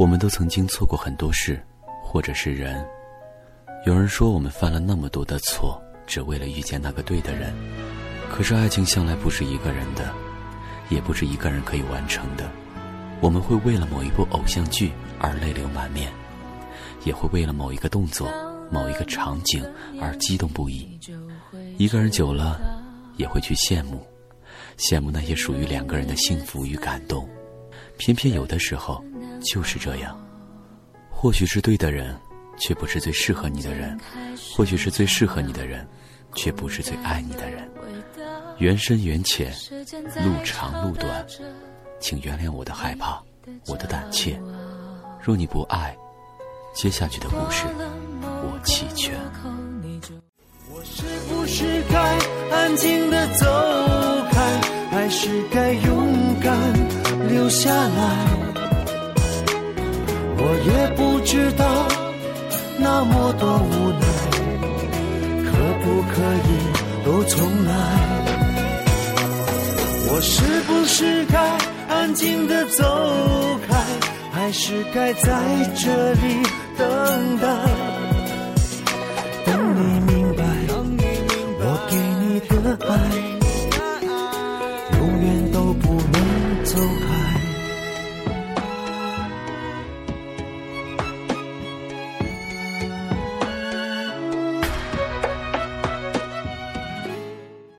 我们都曾经错过很多事，或者是人。有人说我们犯了那么多的错，只为了遇见那个对的人。可是爱情向来不是一个人的，也不是一个人可以完成的。我们会为了某一部偶像剧而泪流满面，也会为了某一个动作、某一个场景而激动不已。一个人久了，也会去羡慕，羡慕那些属于两个人的幸福与感动。偏偏有的时候就是这样，或许是对的人，却不是最适合你的人；或许是最适合你的人，却不是最爱你的人。缘深缘浅，路长路短，请原谅我的害怕，我的胆怯。若你不爱，接下去的故事我弃权。我是不是该安静的走开，还是该勇敢？留下来，我也不知道那么多无奈，可不可以都重来？我是不是该安静的走？开，还是该在这里等待？等你明白，我给你的爱，永远都不能走开。